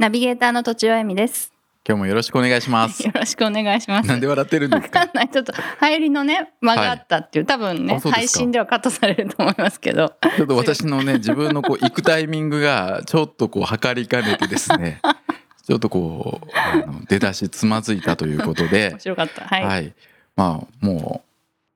ナビゲーターの土地尾恵美です今日もよろしくお願いします よろしくお願いしますなんで笑ってるんですか？わかんない。ちょっと入りのね、間があったっていう、多分ね配信ではカットされると思いますけど。ちょっと私のね 自分のこう行くタイミングがちょっとこう測りかねてですね ちょっとこうあの出だしつまずいたということで面白かった。はい。はいまあも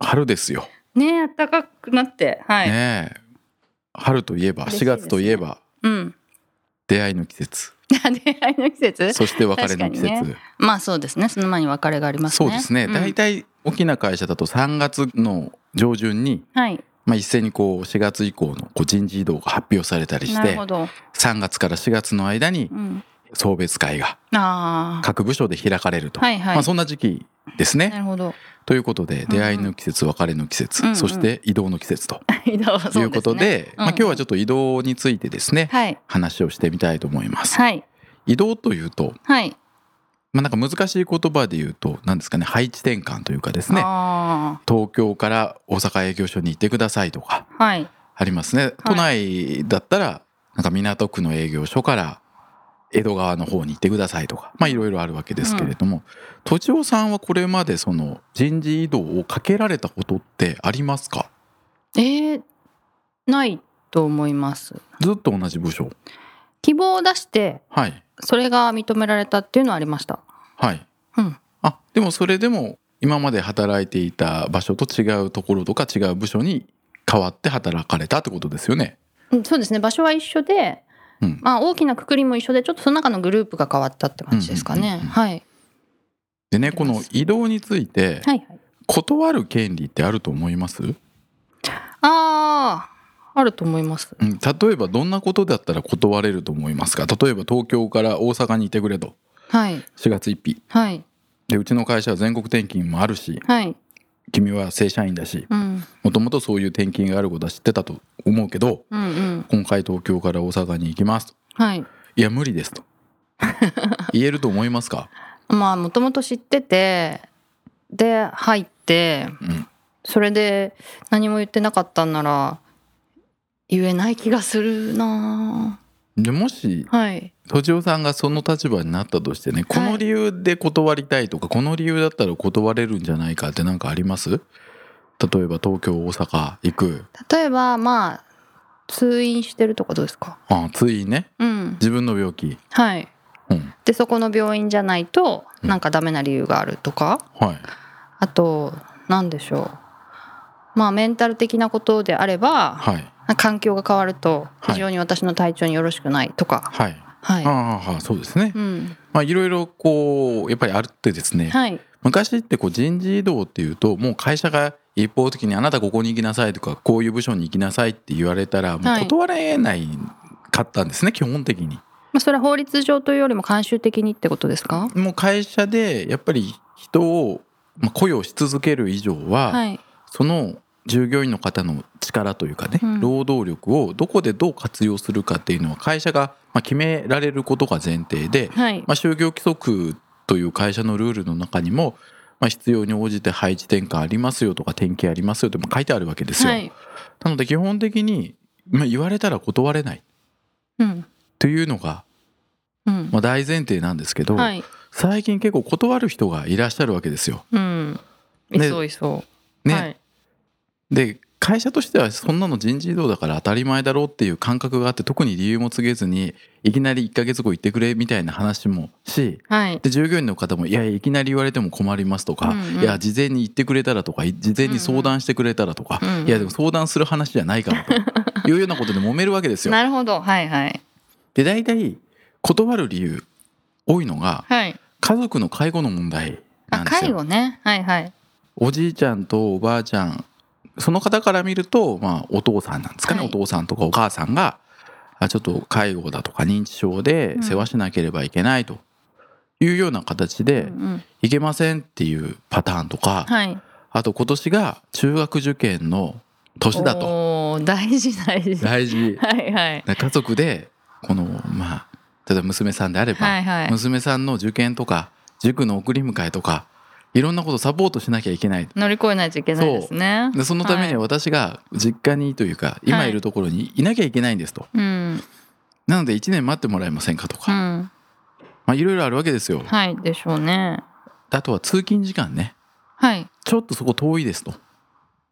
う春ですよねえ、暖かくなって。はい。ねえ春といえば4嬉しいですね月といえばうん。出会いの季節出会いの季節？そして別れの季節、確かまあそうですね。その前に別れがありますね。そうですね、ん大体大きな会社だと3月の上旬に、はい。まあ、一斉にこう4月以降のこう人事異動が発表されたりしてなるほど。3月から4月の間にうん。送別会が。各部署で開かれると、はいはいまあ、そんな時期ですね。なるほど。ということで出会いの季節別れの季節、うんうんそして移動の季節と 移動そうですねいうことでまあ、今日はちょっと移動についてですね、はい。話をしてみたいと思います。はい。移動というと、はい。まあ、なんか難しい言葉で言うと何ですかね配置転換というかですねあ東京から大阪営業所に行ってくださいとか。ありますね。都内だったらなんか港区の営業所から江戸川の方に行ってくださいとかまあいろいろあるわけですけれども、とちおさんはこれまでその人事異動をかけられたことってありますか？えー、ないと思います。ずっと同じ部署？希望を出して、はいそれが認められたっていうのはありました。はいうん。あでもそれでも今まで働いていた場所と違うところとか違う部署に変わって働かれたってことですよね。うんそうですね場所は一緒で、うん。まあ、大きなくくりも一緒でちょっとその中のグループが変わったって感じですかね。はい、でねこの移動についてはいはい。断る権利ってあると思います、あああると思います。うん、例えばどんなことだったら断れると思いますか？例えば東京から大阪にいてくれと。はい。4月1日。はい。でうちの会社は全国転勤もあるし。はい。君は正社員だしうん。もともとそういう転勤があることは知ってたと思うけどうんうん。今回東京から大阪に行きますと。はい。いや無理ですと。言えると思いますか、まあもともと知っててで入ってうん、それで何も言ってなかったんなら言えない気がするなでもしはいとちおさんがその立場になったとしてねこの理由で断りたいとか、この理由だったら断れるんじゃないかって何かあります？例えば東京大阪行く。例えばまあ通院してるとかどうですか？あついね。うん。自分の病気。はい。うん。でそこの病院じゃないとうん。なんかダメな理由があるとか、はい。あと何でしょう。まあメンタル的なことであればはい。環境が変わるとはい。非常に私の体調によろしくないとか。はいはい、ああそうですね。うん。まあいろいろこうやっぱりあるってですね。はい。昔ってこう人事異動っていうともう会社が一方的にあなたここに行きなさいとかこういう部署に行きなさいって言われたらもうはい断れないかったんですね基本的に。まあそれは法律上というよりも慣習的にってことですか？もう会社でやっぱり人をまあ雇用し続ける以上は、はい。その従業員の方の力というかね、うん。労働力をどこでどう活用するかっていうのは会社がまあ決められることが前提で、はい。まあ、就業規則という会社のルールの中にも、まあ、必要に応じて配置転換ありますよとか転勤ありますよってまあ書いてあるわけですよ。はい。なので基本的に、まあ、言われたら断れないうん。というのが、うん。まあ、大前提なんですけど、はい。最近結構断る人がいらっしゃるわけですよ。うん。いねそういそう、ねはいで会社としてはそんなの人事異動だから当たり前だろうっていう感覚があって特に理由も告げずにいきなり1ヶ月後行ってくれみたいな話もしはい。で従業員の方も「いやいきなり言われても困ります」とか「うんうん。いや事前に言ってくれたら」とか「事前に相談してくれたら」とかうんうんいやでも相談する話じゃないから」と いうようなことで揉めるわけですよ。なるほど。はいはい。で大体断る理由多いのがはい。家族の介護の問題なあんですよ。介護ね。はいはい。おじいちゃんとおばあちゃんその方から見ると、まあ、お父さんなんですかね、はい。お父さんとかお母さんがあちょっと介護だとか認知症で世話しなければいけないと。いうような形でうんうん。いけませんっていうパターンとか、はい。あと今年が中学受験の年だと。大事大事。大事。はいはい。家族でこのまあ例えば娘さんであれば、はいはい。娘さんの受験とか塾の送り迎えとかいろんなことサポートしなきゃいけない。乗り越えないといけないですね。でそのためにははい私が実家にというか今いるところにいなきゃいけないんですと、うん。なので1年待ってもらえませんかとうか、ん。まあいろいろあるわけですよ。はいでしょうね。あとは通勤時間ね。はい。ちょっとそこ遠いですと。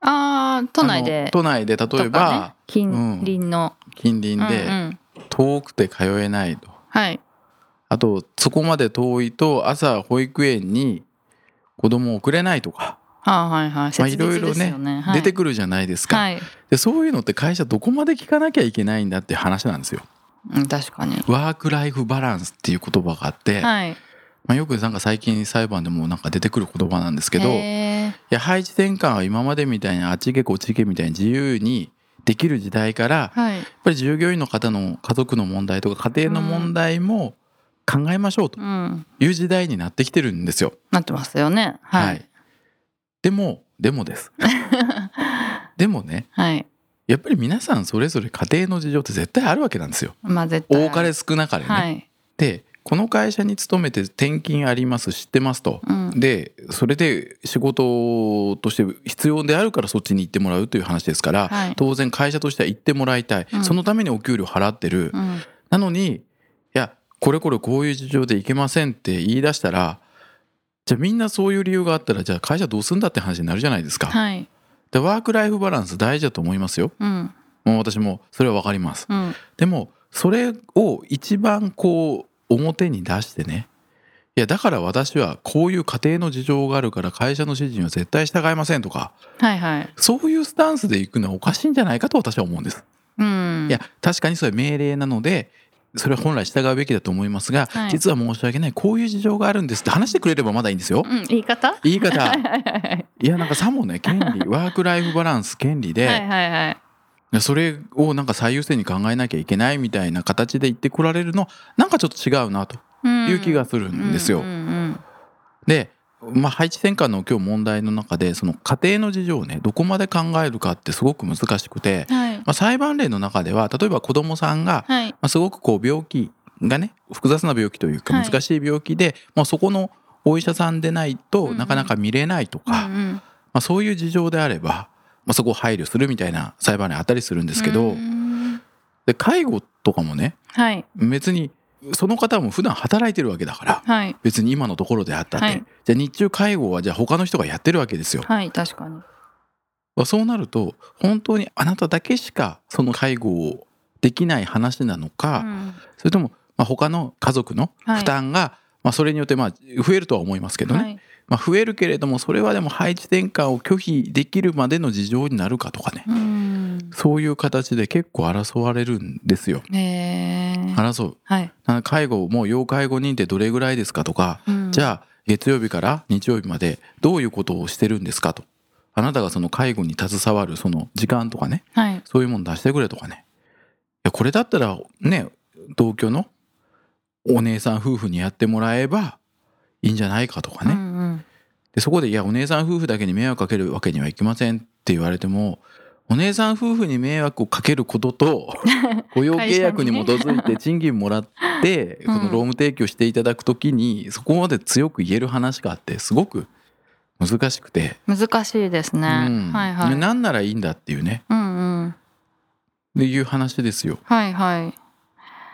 ああ都内あでの都内で例えとかね。ば近隣の、近隣うんうでん。遠くて通えないと。はい。あとそこまで遠いと朝保育園に子供を送れないとか、あーはいはい。まあ、切いろいろねねはい。出てくるじゃないですか、はい、でそういうのって会社どこまで聞かなきゃいけないんだって話なんですよ。うん、確かに。ワークライフバランスっていう言葉があって、はい。まあ、よくなんか最近裁判でもなんか出てくる言葉なんですけどいや配置転換は今までみたいにあっち行けこっち行けみたいに自由にできる時代からはい。やっぱり従業員の方の家族の問題とか家庭の問題も考えましょうとうん。いう時代になってきてるんですよ。なってますよね。はい。でもでもです。でもねはい。やっぱり皆さんそれぞれ家庭の事情って絶対あるわけなんですよ。まあ絶対多かれ少なかれね。はい。でこの会社に勤めて転勤あります知ってますと。うん。でそれで仕事として必要であるからそっちに行ってもらうという話ですから、はい。当然会社としては行ってもらいたい、うん。そのためにお給料払ってる、うん。なのにこれこれこういう事情で行けませんって言い出したらじゃあみんなそういう理由があったらじゃあ会社どうすんだって話になるじゃないですか。はいでワークライフバランス大事だと思いますよ。うんもう私もそれはわかります。うんでもそれを一番こう表に出してねいやだから私はこういう家庭の事情があるから会社の指示には絶対従いませんとかはいはいそういうスタンスで行くのはおかしいんじゃないかと私は思うんです。うんいや確かにそれは命令なのでそれは本来従うべきだと思いますが、はい。実は申し訳ないこういう事情があるんですって話してくれればまだいいんですよ。うん言い方？言い方。はいやなんかさもね権利ワークライフバランス権利で、はいはいはい。それをなんか最優先に考えなきゃいけないみたいな形で言ってこられるのなんかちょっと違うなとうんいう気がするんですよ。うんうん。で、まあ、配置転換の今日問題の中でその家庭の事情をねどこまで考えるかってすごく難しくて、うんはい。まあ、裁判例の中では例えば子どもさんが、はい。まあ、すごくこう病気がね複雑な病気というかはい。難しい病気で、まあ、そこのお医者さんでないとなかなか見れないとか、うんうん。まあ、そういう事情であれば、まあ、そこを配慮するみたいな裁判例あったりするんですけど、うん。で介護とかもねはい。別にその方も普段働いてるわけだからはい。別に今のところであったって、はい。じゃあ日中介護はじゃあ他の人がやってるわけですよ。はい確かに。まあそうなると本当にあなただけしかその介護をできない話なのか、うん。それともまあ他の家族のはい。負担が、まあそれによってまあ増えるとは思いますけどね、はい。まあ、増えるけれどもそれはでも配置転換を拒否できるまでの事情になるかとかね。うんそういう形で結構争われるんですよ。争う。はい。介護もう要介護認定どれぐらいですかとか、じあゃあ月曜日から日曜日までどういうことをしてるんですかと。あなたがその介護に携わるその時間とかね。はい。そういうもの出してくれとかね。いやこれだったらね同居のお姉さん夫婦にやってもらえばいいんじゃないかとかね、うんうん。でそこでいやお姉さん夫婦だけに迷惑かけるわけにはいきませんって言われてもお姉さん夫婦に迷惑をかけることと 雇用契約に基づいて賃金もらってうんこの労務提供していただくときにそこまで強く言える話があってすごく難しくて、難しいですね、うん。はいはい。でなんならいいんだっていうね。うんうん。っていう話ですよ。はいはい。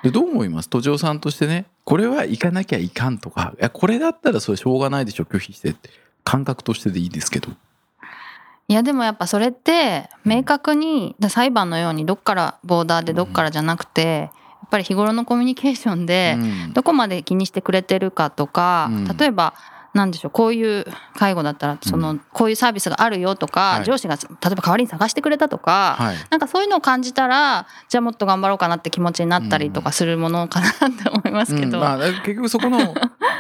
でどう思います？都庁さんとしてね。これは行かなきゃいかんとか。いやこれだったらそれしょうがないでしょ拒否してって。感覚としてでいいですけど。いやでもやっぱそれって明確にだ裁判のようにどっからボーダーでどっからじゃなくてやっぱり日頃のコミュニケーションでうん。どこまで気にしてくれてるかとかうん。例えばなんでしょうこういう介護だったらそのこういうサービスがあるよとはい。か上司が例えば代わりに探してくれたとかはい。なんかそういうのを感じたらじゃあもっと頑張ろうかなって気持ちになったりとかするものかなって思いますけど。うん。まあ、結局そこの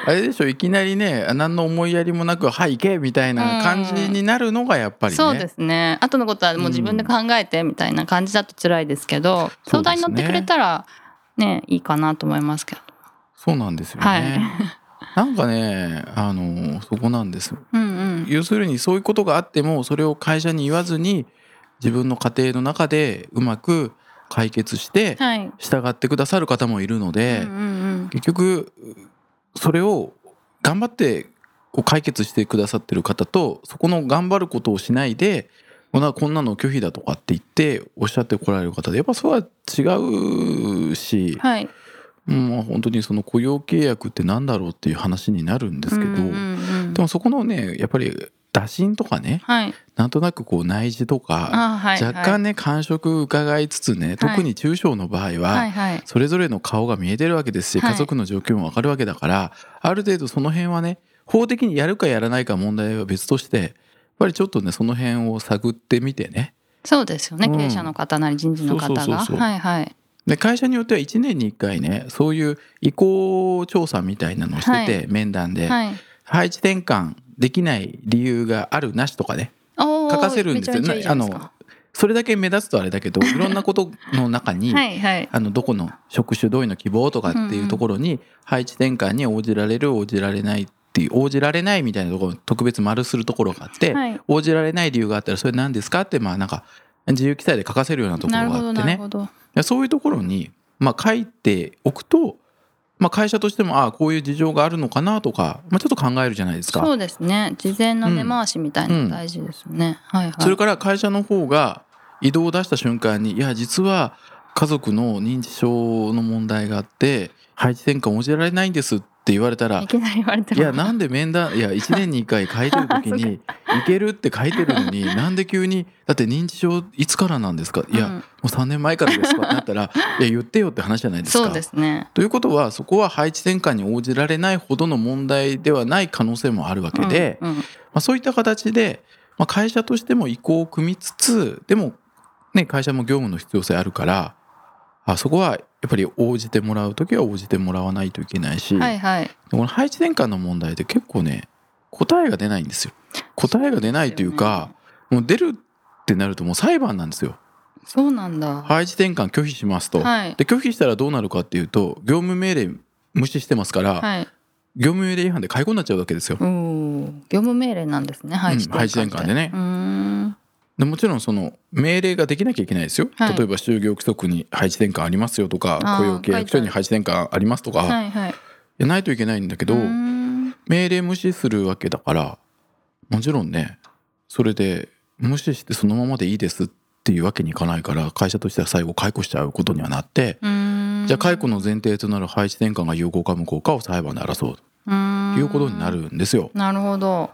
あれでしょいきなりね何の思いやりもなく「はい行け」みたいな感じになるのがやっぱりね。そうですね。後のことはもう自分で考えてみたいな感じだと辛いですけど、相談に乗ってくれたらねいいかなと思いますけど。そうなんですよね。はい。なんかねあのそこなんです。うんうん。要するにそういうことがあってもそれを会社に言わずに自分の家庭の中でうまく解決してはい。従ってくださる方もいるので、うんうん。結局それを頑張ってこう解決してくださってる方とそこの頑張ることをしないでこんなこんなの拒否だとかって言っておっしゃってこられる方でやっぱそれは違うしうん、はい。もう本当にその雇用契約ってなんだろうっていう話になるんですけど、でもそこのねやっぱり打診とかねはい。なんとなくこう内示とかあはい若干ね感触伺いつつね特に中小の場合はいははい。それぞれの顔が見えてるわけですしはい。家族の状況もわかるわけだからある程度その辺はね法的にやるかやらないか問題は別としてやっぱりちょっとねその辺を探ってみてね。そうですよね、うん。経営者の方なり人事の方が。はいはい。で会社によっては1年に1回ねそういう意向調査みたいなのをしてて、は面談で、はい。配置転換できない理由があるなしとかね。書かせるんですよ。めちゃめちゃいいじゃないですあかそれだけ目立つとあれだけど いろんなことの中に、はいはい。あのどこの職種どういうの希望とかっていうところに配置転換に応じられる応じられないっていう応じられないみたいなところを特別丸するところがあって、はい。応じられない理由があったらそれ何ですか？ってまあなんか自由記載で書かせるようなところがあってね。そういうところにまあ書いておくと、まあ、会社としてもああこういう事情があるのかなとか、まあ、ちょっと考えるじゃないですか。そうですね。事前の根回しみたいなの大事ですよね、はいはい。それから会社の方が移動を出した瞬間にいや実は家族の認知症の問題があって配置転換応じられないんですって言われたらいきなり言われても。いやなんで面談いや1年に1回書いてる時に「いける」って書いてるのになんで急に「だって認知症いつからなんですか?」いや、うんもう3年前からですか？ってなったら「いや言ってよ」って話じゃないですか。そうですね。ということはそこは配置転換に応じられないほどの問題ではない可能性もあるわけで、まあ、そういった形で、まあ、会社としても移行を組みつつでも、ね、会社も業務の必要性あるからあそこはやっぱり応じてもらう時は応じてもらわないといけないし、はいはい。この配置転換の問題って結構ね答えが出ないんですよ。答えが出ないというかもう出るってなるともう裁判なんですよ。そうなんだ。配置転換拒否しますと。はい。で拒否したらどうなるかっていうと業務命令無視してますから、はい。業務命令違反で解雇になっちゃうわけですよ。業務命令なんですね配置転換って、配置転換でね。うーんでもちろんその命令ができなきゃいけないですよ、はい。例えば就業規則に配置転換ありますよとか雇用契約書に配置転換ありますとか、いはいはい。やないといけないんだけど、命令無視するわけだからもちろんねそれで無視してそのままでいいですっていうわけにいかないから会社としては最後解雇しちゃうことにはなって、じゃあ解雇の前提となる配置転換が有効か無効かを裁判で争う。ということになるんですよ。なるほど。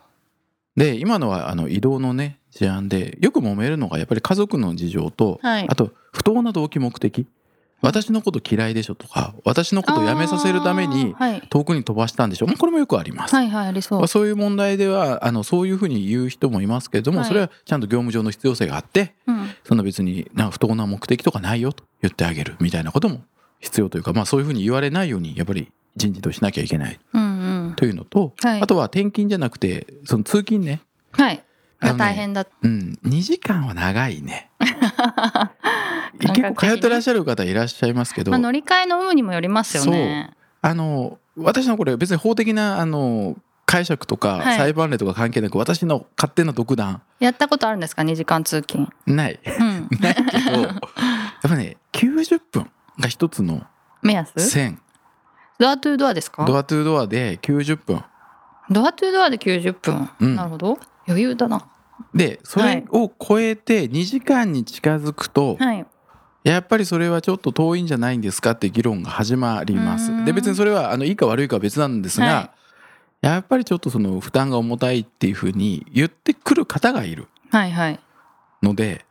で今のはあの移動のね事案でよく揉めるのがやっぱり家族の事情と、はい。あと不当な動機目的。私のこと嫌いでしょとか私のことをやめさせるために遠くに飛ばしたんでしょ。まあこれもよくあります。はいはいありそう。まあ、そういう問題ではあのそういうふうに言う人もいますけれども、はいそれはちゃんと業務上の必要性があってうん。そんな別になんか不当な目的とかないよと言ってあげるみたいなことも必要というか、まあ、そういうふうに言われないようにやっぱり人事としなきゃいけないうんうん。というのと、はい。あとは転勤じゃなくてその通勤ね。はいあのね大変だ。うん、2時間は長いね。結構通ってらっしゃる方いらっしゃいますけど、まあ、乗り換えの有無にもよりますよね。あの私のこれ別に法的なあの解釈とかはい。裁判例とか関係なく、私の勝手な独断。やったことあるんですか？2時間通勤。ない。うん。ないけどやっぱね90分が一つの目安？線。ドアトゥードアですか？ドアトゥードアで90分。ドアトゥードアで90分、うん。なるほど。余裕だなでそれを超えて2時間に近づくと、はい。やっぱりそれはちょっと遠いんじゃないんですかって議論が始まります。で別にそれはあのいいか悪いかは別なんですが、はやっぱりちょっとその負担が重たいっていうふうに言ってくる方がいるはいはい。ので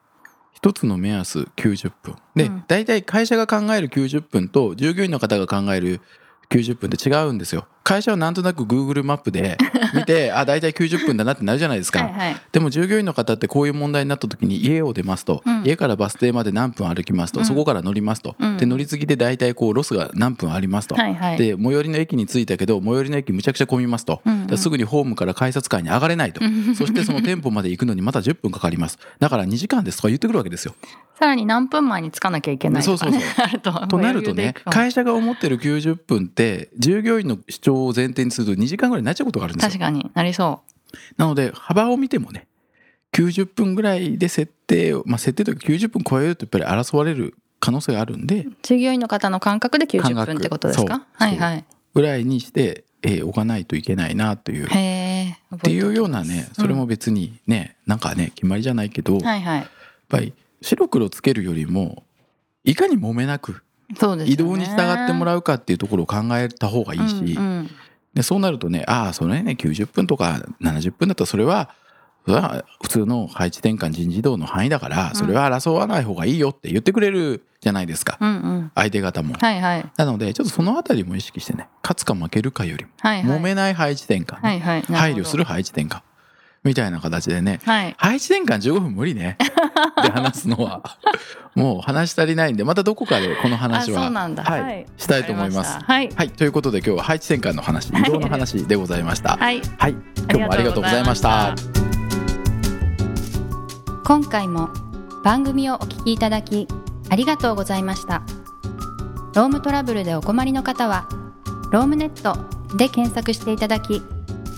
一つの目安90分。で、うん。大体会社が考える90分と従業員の方が考える90分って違うんですよ。会社はなんとなく Google マップで 見てあ大体90分だなってなるじゃないですか。はいはい。でも従業員の方ってこういう問題になった時に家を出ますと、うん。家からバス停まで何分歩きますと、うん。そこから乗りますと、うん。で乗り継ぎで大体こうロスが何分ありますと、はいはい。で最寄りの駅に着いたけど最寄りの駅むちゃくちゃ混みますと、うん。うんすぐにホームから改札階に上がれないと、そしてその店舗まで行くのにまた10分かかります。だから2時間ですとか言ってくるわけですよ。さらに何分前に着かなきゃいけないとか、ね、そうそうあるととなるとね会社が思ってる90分って従業員の主張張を前提にすると2時間ぐらいになっちゃうことがあるんですよ。確かになりそなので幅を見てもね90分ぐらいで設定をまあ設定というか90分超えるとやっぱり争われる可能性があるんでう従業員の方の感覚で90感覚分ってことですか？はいはい。ぐらいにして、えー置かないといけないなというへえっていうようなねそれも別にね、なんかね決まりじゃないけど、やっはい。はいぱり白黒つけるよりもいかに揉めなくそうですよね。移動に従ってもらうかっていうところを考えた方がいいし、うんうん。でそうなるとねああそれね90分とか70分だったらそれはそれは普通の配置転換人事異動の範囲だからそれは争わない方がいいよって言ってくれるじゃないですか、うんうん。相手方も。はいはい。なのでちょっとそのあたりも意識してね勝つか負けるかよりもはいはい。揉めない配置転換ね、はいはい。配慮する配置転換みたいな形でね。はい。配置転換15分無理ね。って話すのは。もう話足りないんでまたどこかでこの話ははい。はい。したいと思います。はい。はい。ということで今日は配置転換の話。移動の話でございました。はい。はい。今日もありがとうございました。今回も番組をお聞きいただきありがとうございました。ロームトラブルでお困りの方はロームネットで検索していただき